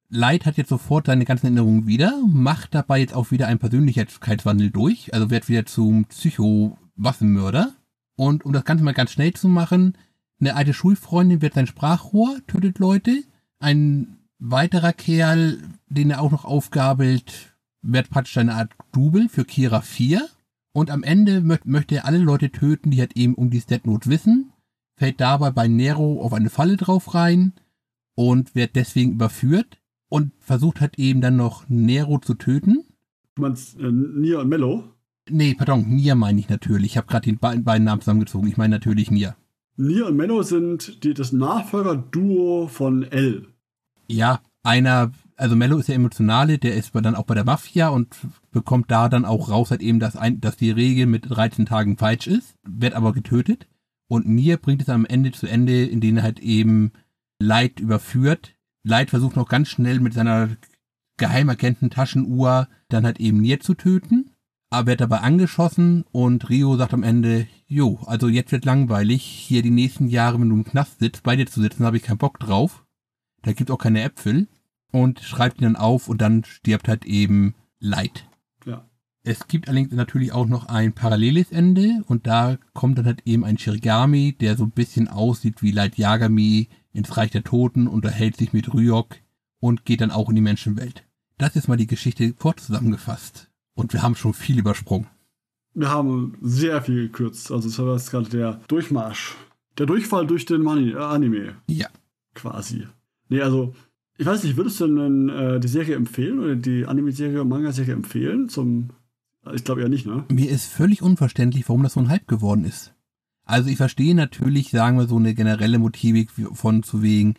Light hat jetzt sofort seine ganzen Erinnerungen wieder, macht dabei jetzt auch wieder einen Persönlichkeitswandel durch, also wird wieder zum Psycho-Waffenmörder. Und um das Ganze mal ganz schnell zu machen, eine alte Schulfreundin wird sein Sprachrohr, tötet Leute. Ein weiterer Kerl, den er auch noch aufgabelt, wird praktisch eine Art Double für Kira 4. Und am Ende mö möchte er alle Leute töten, die halt eben um die Death Note wissen, fällt dabei bei Nero auf eine Falle drauf rein und wird deswegen überführt und versucht halt eben dann noch Nero zu töten. Du meinst äh, Nia und Mello? Nee, pardon, Nia meine ich natürlich. Ich habe gerade die be beiden Namen zusammengezogen. Ich meine natürlich Nia. Nia und Mello sind die, das Nachfolger-Duo von L. Ja, einer, also Mello ist der Emotionale, der ist dann auch bei der Mafia und bekommt da dann auch raus halt eben, dass, ein, dass die Regel mit 13 Tagen falsch ist, wird aber getötet. Und Nia bringt es am Ende zu Ende, indem er halt eben Light überführt. Light versucht noch ganz schnell mit seiner geheimagenten Taschenuhr dann halt eben Nia zu töten, aber wird dabei angeschossen und Rio sagt am Ende, jo, also jetzt wird langweilig, hier die nächsten Jahre, wenn du im Knast sitzt, bei dir zu sitzen, habe ich keinen Bock drauf. Da gibt's auch keine Äpfel und schreibt ihn dann auf und dann stirbt halt eben Light. Ja. Es gibt allerdings natürlich auch noch ein paralleles Ende und da kommt dann halt eben ein Shirigami, der so ein bisschen aussieht wie Light Yagami, ins Reich der Toten, unterhält sich mit Ryok und geht dann auch in die Menschenwelt. Das ist mal die Geschichte kurz zusammengefasst. Und wir haben schon viel übersprungen. Wir haben sehr viel gekürzt. Also, das war jetzt gerade der Durchmarsch. Der Durchfall durch den Mani äh, Anime. Ja. Quasi. Nee, also, ich weiß nicht, würdest du denn äh, die Serie empfehlen oder die Anime-Serie, Manga-Serie empfehlen? Zum. Ich glaube ja nicht, ne? Mir ist völlig unverständlich, warum das so ein Hype geworden ist. Also ich verstehe natürlich, sagen wir so eine generelle Motivik von zu wegen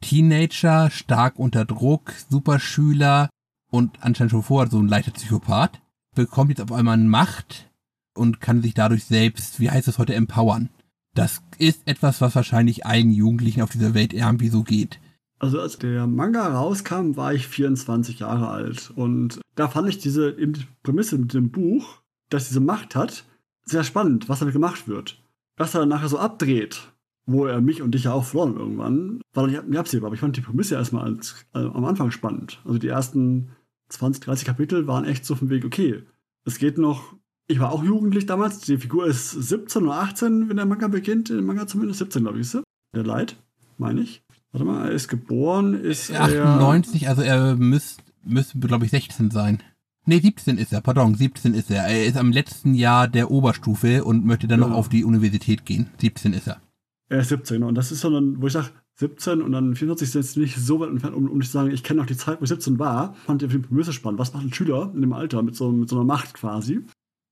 Teenager, stark unter Druck, Superschüler und anscheinend schon vorher so ein leichter Psychopath, bekommt jetzt auf einmal Macht und kann sich dadurch selbst, wie heißt es heute, empowern. Das ist etwas, was wahrscheinlich allen Jugendlichen auf dieser Welt irgendwie so geht. Also als der Manga rauskam, war ich 24 Jahre alt. Und da fand ich diese Prämisse mit dem Buch, dass diese Macht hat, sehr spannend, was damit gemacht wird. Was er dann nachher so abdreht, wo er mich und dich ja auch verloren irgendwann, war dann nicht absehbar. Aber ich fand die Prämisse erstmal als, also am Anfang spannend. Also die ersten 20, 30 Kapitel waren echt so vom Weg, okay, es geht noch. Ich war auch jugendlich damals. Die Figur ist 17 oder 18, wenn der Manga beginnt. Der Manga zumindest 17, glaube ich, ist er. Der Leid, meine ich. Warte mal, er ist geboren, ist 98, er, also er müsste, müsste glaube ich, 16 sein. Nee, 17 ist er, pardon, 17 ist er. Er ist am letzten Jahr der Oberstufe und möchte dann ja. noch auf die Universität gehen. 17 ist er. Er ist 17 und das ist so dann, wo ich sage, 17 und dann 44 sind jetzt nicht so weit entfernt, um, um zu sagen, ich kenne noch die Zeit, wo ich 17 war. Fand ich auf jeden Fall spannend. Was macht ein Schüler in dem Alter mit so, mit so einer Macht quasi?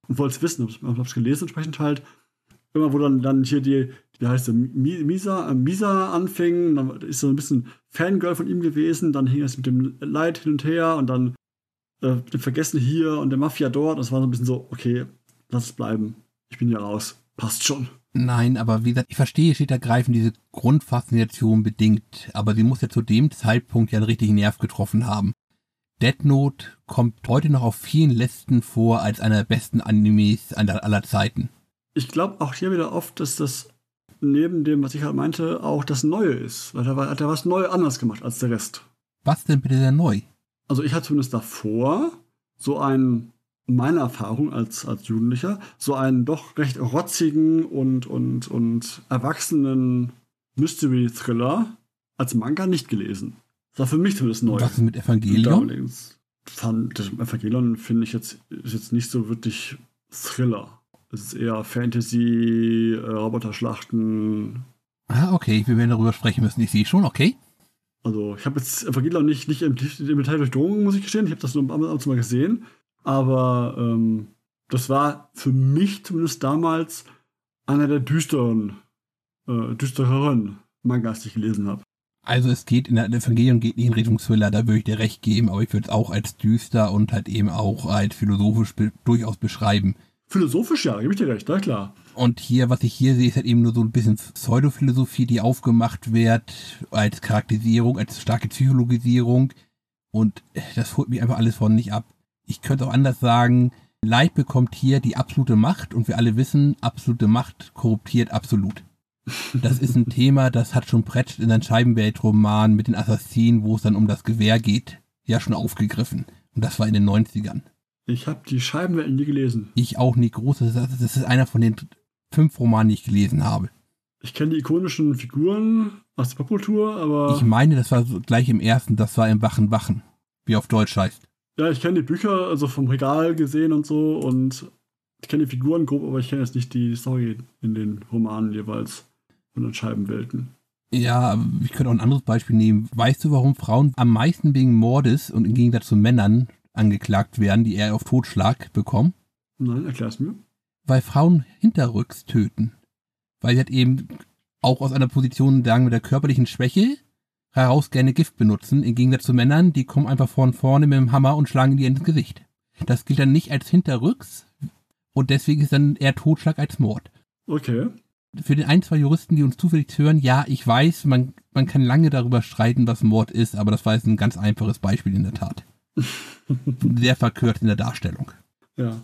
Und wollte es wissen, ich habe es gelesen entsprechend halt. Immer wo dann, dann hier die, wie heißt der, Misa, äh, Misa anfing, dann ist so ein bisschen Fangirl von ihm gewesen, dann hing es mit dem Leid hin und her und dann äh, dem Vergessen hier und der Mafia dort. Das war so ein bisschen so, okay, lass es bleiben. Ich bin hier raus. Passt schon. Nein, aber wie gesagt, ich verstehe steht ergreifend diese Grundfaszination bedingt, aber sie muss ja zu dem Zeitpunkt ja einen richtigen Nerv getroffen haben. Dead Note kommt heute noch auf vielen Listen vor als einer der besten Animes aller Zeiten. Ich glaube auch hier wieder oft, dass das neben dem, was ich halt meinte, auch das Neue ist. Weil da hat er was neu anders gemacht als der Rest. Was denn bitte sehr neu? Also ich hatte zumindest davor so einen meiner Erfahrung als, als Jugendlicher, so einen doch recht rotzigen und, und, und erwachsenen Mystery-Thriller als Manga nicht gelesen. Das war für mich zumindest neu. Was ist mit Evangelion? Fand, das Evangelion finde ich jetzt, ist jetzt nicht so wirklich Thriller. Es ist eher Fantasy, äh, Roboterschlachten. Ah, okay, wir werden darüber sprechen müssen. Ich sehe schon, okay. Also, ich habe jetzt Evangelion nicht, nicht im, im Detail durchdrungen, muss ich gestehen. Ich habe das nur ab und zu mal gesehen. Aber ähm, das war für mich zumindest damals einer der düsteren, äh, düstereren Mangas, die ich gelesen habe. Also es geht in der Evangelium geht nicht in Richtung Thriller, da würde ich dir recht geben, aber ich würde es auch als düster und halt eben auch als philosophisch be durchaus beschreiben. Philosophisch ja, gebe ich dir recht, na klar. Und hier, was ich hier sehe, ist halt eben nur so ein bisschen Pseudophilosophie, die aufgemacht wird als Charakterisierung, als starke Psychologisierung. Und das holt mich einfach alles von nicht ab ich könnte auch anders sagen, Leid bekommt hier die absolute Macht und wir alle wissen, absolute Macht korruptiert absolut. Das ist ein Thema, das hat schon Pretsch in seinem Scheibenweltroman mit den Assassinen, wo es dann um das Gewehr geht, ja schon aufgegriffen. Und das war in den 90ern. Ich habe die Scheibenwelten nie gelesen. Ich auch nie groß. Das ist einer von den fünf Romanen, die ich gelesen habe. Ich kenne die ikonischen Figuren aus der Popkultur, aber. Ich meine, das war so gleich im ersten, das war im Wachen Wachen, wie auf Deutsch heißt. Ja, ich kenne die Bücher, also vom Regal gesehen und so und ich kenne die Figuren grob, aber ich kenne jetzt nicht die Story in den Romanen jeweils von den Scheibenwelten. Ja, ich könnte auch ein anderes Beispiel nehmen. Weißt du, warum Frauen am meisten wegen Mordes und im Gegensatz zu Männern angeklagt werden, die eher auf Totschlag bekommen? Nein, erklär's mir. Weil Frauen hinterrücks töten. Weil sie halt eben auch aus einer Position, sagen wir, der körperlichen Schwäche heraus gerne Gift benutzen, im Gegensatz zu Männern, die kommen einfach von vorne mit dem Hammer und schlagen dir ins Gesicht. Das gilt dann nicht als Hinterrücks und deswegen ist dann eher Totschlag als Mord. Okay. Für den ein, zwei Juristen, die uns zufällig hören, ja, ich weiß, man, man kann lange darüber streiten, was Mord ist, aber das war jetzt ein ganz einfaches Beispiel in der Tat. <laughs> Sehr verkürzt in der Darstellung. Ja.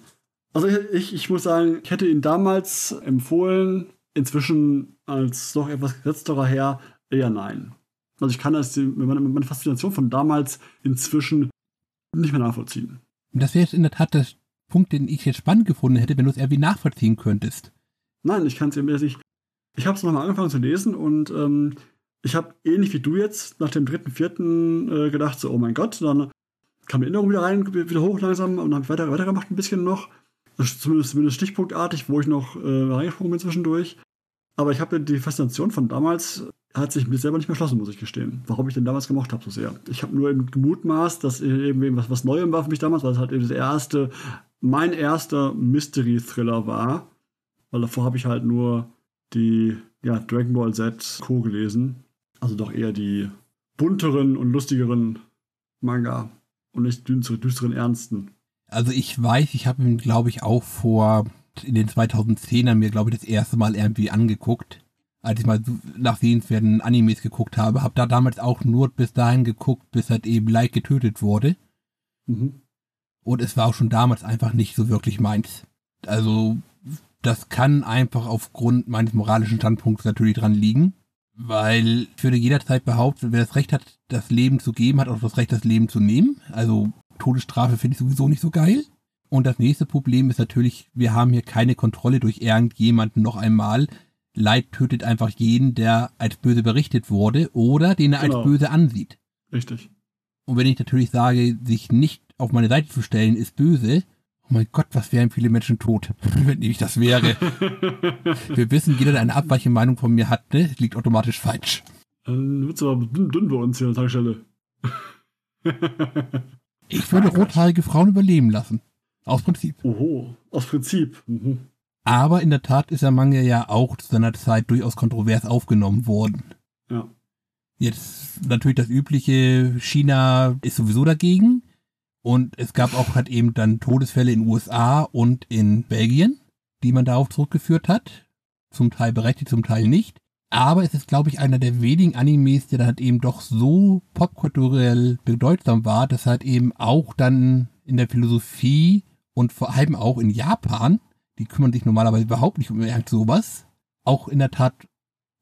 Also ich, ich muss sagen, ich hätte ihn damals empfohlen, inzwischen als doch etwas gesetzterer Herr eher nein. Also ich kann das, meine, meine Faszination von damals inzwischen nicht mehr nachvollziehen. Das wäre jetzt in der Tat der Punkt, den ich jetzt spannend gefunden hätte, wenn du es irgendwie nachvollziehen könntest. Nein, ich kann es eben nicht. Ich habe es nochmal angefangen zu lesen und ähm, Ich habe ähnlich wie du jetzt nach dem dritten, vierten äh, gedacht, so, oh mein Gott, dann kam die Erinnerung wieder rein, wieder hoch langsam und habe weiter, weitergemacht ein bisschen noch. Zumindest, zumindest stichpunktartig, wo ich noch äh, reingesprungen bin zwischendurch. Aber ich habe die Faszination von damals, hat sich mir selber nicht mehr schlossen, muss ich gestehen. Warum ich denn damals gemocht habe so sehr. Ich habe nur eben gemutmaßt, dass eben was, was Neuem war für mich damals, weil es halt eben das erste, mein erster Mystery-Thriller war. Weil davor habe ich halt nur die ja, Dragon Ball Z Co. gelesen. Also doch eher die bunteren und lustigeren Manga und nicht düsteren, düsteren Ernsten. Also ich weiß, ich habe ihn, glaube ich, auch vor in den 2010ern mir, glaube ich, das erste Mal irgendwie angeguckt. Als ich mal nach sehenswerten Animes geguckt habe, habe da damals auch nur bis dahin geguckt, bis halt eben Light getötet wurde. Mhm. Und es war auch schon damals einfach nicht so wirklich meins. Also das kann einfach aufgrund meines moralischen Standpunkts natürlich dran liegen. Weil ich würde jederzeit behaupten, wer das Recht hat, das Leben zu geben, hat auch das Recht, das Leben zu nehmen. Also Todesstrafe finde ich sowieso nicht so geil. Und das nächste Problem ist natürlich, wir haben hier keine Kontrolle durch irgendjemanden noch einmal. Leid tötet einfach jeden, der als böse berichtet wurde oder den er genau. als böse ansieht. Richtig. Und wenn ich natürlich sage, sich nicht auf meine Seite zu stellen, ist böse, oh mein Gott, was wären viele Menschen tot, wenn ich das wäre. <laughs> wir wissen, jeder, der eine abweichende Meinung von mir hat, ne, liegt automatisch falsch. Dann wird's aber dünn, dünn bei uns hier an der Tankstelle. <laughs> ich würde rothaarige Frauen überleben lassen. Aus Prinzip. Oho, aus Prinzip. Mhm. Aber in der Tat ist der Manga ja auch zu seiner Zeit durchaus kontrovers aufgenommen worden. Ja. Jetzt natürlich das übliche, China ist sowieso dagegen. Und es gab auch halt eben dann Todesfälle in USA und in Belgien, die man darauf zurückgeführt hat. Zum Teil berechtigt, zum Teil nicht. Aber es ist, glaube ich, einer der wenigen Animes, der dann halt eben doch so popkulturell bedeutsam war, dass halt eben auch dann in der Philosophie und vor allem auch in Japan, die kümmern sich normalerweise überhaupt nicht um irgend sowas, auch in der Tat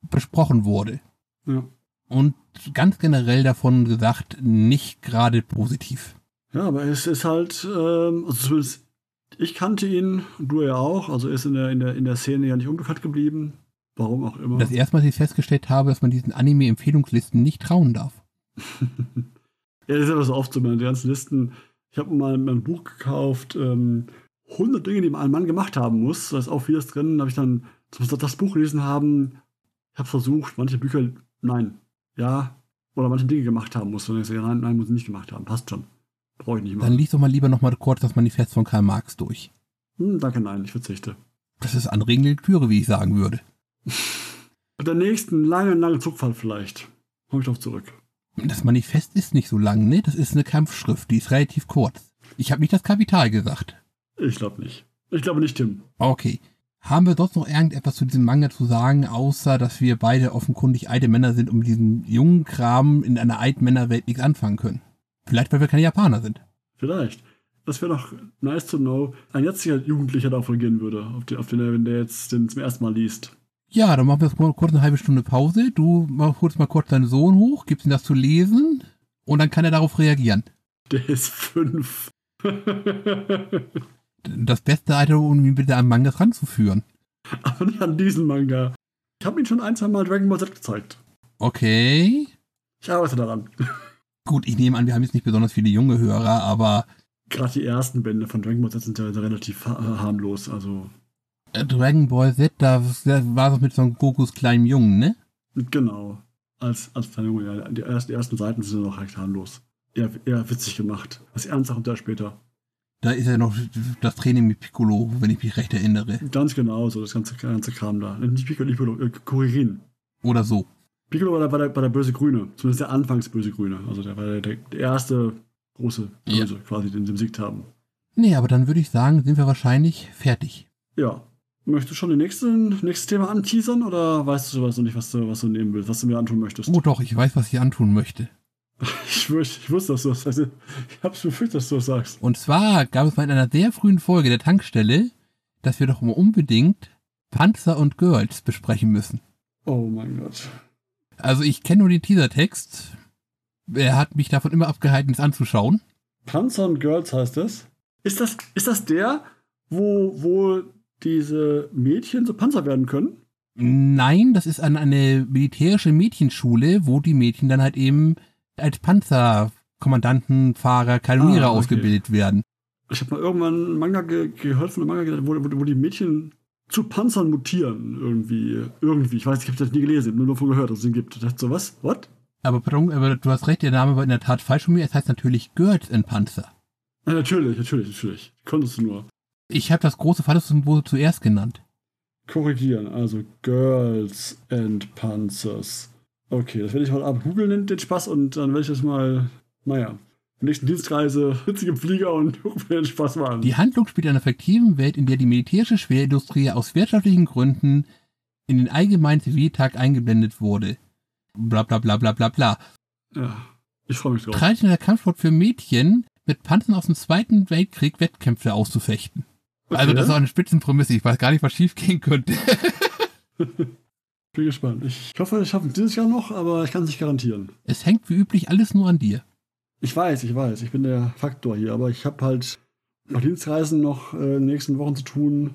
besprochen wurde. Ja. Und ganz generell davon gesagt, nicht gerade positiv. Ja, aber es ist halt, ähm, also zumindest ich kannte ihn, du ja auch, also er ist in der, in der, in der Szene ja nicht unbekannt geblieben. Warum auch immer. Das erste Mal, dass ich festgestellt habe, dass man diesen Anime-Empfehlungslisten nicht trauen darf. <laughs> ja, das ist aber so oft so, meine ganzen Listen ich habe mal ein Buch gekauft, ähm, 100 Dinge, die ein Mann gemacht haben muss. Da ist auch vieles drin. Da habe ich dann das Buch gelesen haben. Ich habe versucht, manche Bücher, nein, ja, oder manche Dinge gemacht haben muss. Und ich sage, nein, nein, muss ich nicht gemacht haben. Passt schon. Brauche ich nicht mehr. Dann liest doch mal lieber noch mal kurz das Manifest von Karl Marx durch. Hm, danke, nein, ich verzichte. Das ist anregende Lektüre, wie ich sagen würde. Mit der nächsten langen, langen Zugfahrt vielleicht. Komme ich darauf zurück. Das Manifest ist nicht so lang, ne? Das ist eine Kampfschrift, die ist relativ kurz. Ich habe nicht das Kapital gesagt. Ich glaube nicht. Ich glaube nicht, Tim. Okay. Haben wir sonst noch irgendetwas zu diesem Manga zu sagen, außer dass wir beide offenkundig alte Männer sind und mit diesem jungen Kram in einer alten Männerwelt nichts anfangen können? Vielleicht, weil wir keine Japaner sind. Vielleicht. Das wäre doch nice to know. Ein jetziger Jugendlicher darauf reagieren würde, auf den, auf den, wenn der jetzt den zum ersten Mal liest. Ja, dann machen wir jetzt mal kurz eine halbe Stunde Pause. Du holst mal kurz deinen Sohn hoch, gibst ihm das zu lesen und dann kann er darauf reagieren. Der ist fünf. <laughs> das beste Alter, um ihn bitte an Mangas ranzuführen. Aber nicht an diesen Manga. Ich habe ihn schon ein, zwei Mal Dragon Ball Z gezeigt. Okay. Ich arbeite daran. <laughs> Gut, ich nehme an, wir haben jetzt nicht besonders viele junge Hörer, aber. Gerade die ersten Bände von Dragon Ball Z sind ja relativ harmlos, also. Äh, Dragon Ball Z, da war es mit so einem Gokus kleinem Jungen, ne? Genau. Als, als kleiner Junge, ja. Die, ersten, die ersten Seiten sind noch recht harmlos. Eher, eher witzig gemacht. Was ernsthaft und da später. Da ist ja noch das Training mit Piccolo, wenn ich mich recht erinnere. Ganz genau, so das ganze, ganze Kram da. Nicht Piccolo, Piccolo äh, Kuririn. Oder so. Piccolo war der, war, der, war der böse Grüne. Zumindest der anfangs böse Grüne. Also der war der, der erste große Böse, ja. quasi, den sie besiegt haben. Nee, aber dann würde ich sagen, sind wir wahrscheinlich fertig. Ja, Möchtest du schon das nächste, nächstes Thema anteasern oder weißt du sowas noch nicht, was du, was du nehmen willst, was du mir antun möchtest? Oh doch, ich weiß, was ich antun möchte. <laughs> ich, ich wusste, dass du das sagst. Ich hab's befürchtet, dass du das sagst. Und zwar gab es mal in einer sehr frühen Folge der Tankstelle, dass wir doch unbedingt Panzer und Girls besprechen müssen. Oh mein Gott. Also ich kenne nur den Teasertext. Er hat mich davon immer abgehalten, es anzuschauen. Panzer und Girls heißt das? Ist das, ist das der, wo, wo diese Mädchen so Panzer werden können? Nein, das ist an eine militärische Mädchenschule, wo die Mädchen dann halt eben als Panzerkommandanten, Fahrer, Kanonierer Ah, okay. ausgebildet werden. Ich habe mal irgendwann einen Manga ge gehört von einem Manga, wo, wo, wo die Mädchen zu Panzern mutieren. Irgendwie. Irgendwie. Ich weiß, ich habe das nie gelesen, nur davon gehört, dass es den gibt. Ich dachte so, was? What? Aber, pardon, aber du hast recht, der Name war in der Tat falsch von mir. Es heißt natürlich Girls in Panzer. Ja, natürlich, natürlich, natürlich. Konntest du nur Ich habe das große Vatersymbol zuerst genannt. korrigieren. Also Girls and Panzers. Okay, das werde ich heute Abend googeln, den- den Spaß, und dann werde ich das mal, naja, nächsten Dienstreise, im Flieger und <laughs> gucke mir den Spaß mal an. Die Handlung spielt in einer fiktiven Welt, in der die militärische Schwerindustrie aus wirtschaftlichen Gründen in den allgemeinen Ziviltag eingeblendet wurde. Bla bla bla bla bla bla. Ja, ich freue mich drauf. Traditioneller Kampfsport für Mädchen, mit Panzern aus dem Zweiten Weltkrieg Wettkämpfe auszufechten. Also das ist auch eine Spitzenprämisse. Ich weiß gar nicht, was schief gehen könnte. <laughs> Bin gespannt. Ich hoffe, ich schaffe es dieses Jahr noch, aber ich kann es nicht garantieren. Es hängt wie üblich alles nur an dir. Ich weiß, ich weiß, ich bin der Faktor hier, aber ich habe halt noch Dienstreisen noch äh, in den nächsten Wochen zu tun.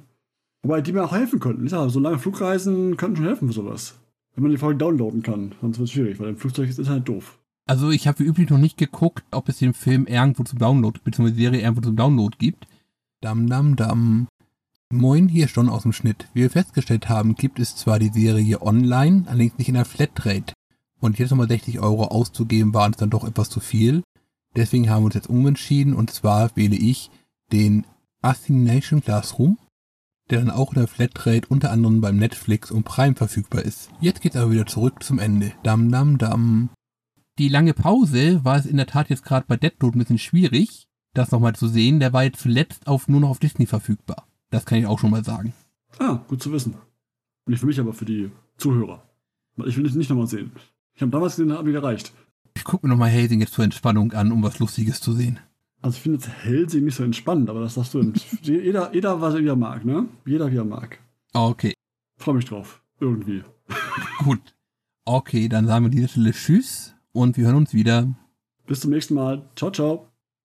Wobei die mir auch helfen könnten. Ja, so lange Flugreisen könnten schon helfen für sowas. Wenn man die Folge downloaden kann, sonst wird es schwierig, weil im Flugzeug ist Internet doof. Also ich habe wie üblich noch nicht geguckt, ob es den Film irgendwo zum Download, beziehungsweise die Serie irgendwo zum Download gibt. Dam, dam, dam. Moin, hier schon aus dem Schnitt. Wie wir festgestellt haben, gibt es zwar die Serie online, allerdings nicht in der Flatrate. Und jetzt nochmal 60 Euro auszugeben, war uns dann doch etwas zu viel. Deswegen haben wir uns jetzt umentschieden und zwar wähle ich den Assimilation Classroom, der dann auch in der Flatrate unter anderem beim Netflix und Prime verfügbar ist. Jetzt geht's aber wieder zurück zum Ende. Dam, dam, dam die lange Pause war es in der Tat jetzt gerade bei Deadload ein bisschen schwierig, das nochmal zu sehen. Der war jetzt zuletzt auf, nur noch auf Disney verfügbar. Das kann ich auch schon mal sagen. Ah, gut zu wissen. Nicht für mich, aber für die Zuhörer. Ich will es nicht nochmal sehen. Ich habe damals gesehen, hat mir gereicht. Ich gucke mir nochmal Helsing jetzt zur Entspannung an, um was Lustiges zu sehen. Also ich finde jetzt Helsing nicht so entspannend, aber das sagst du. <laughs> jeder, jeder, was er wieder mag, ne? Jeder, wie er mag. Okay, Freue mich drauf. Irgendwie. <laughs> gut. Okay, dann sagen wir an dieser Stelle Tschüss und wir hören uns wieder. Bis zum nächsten Mal. Ciao, ciao.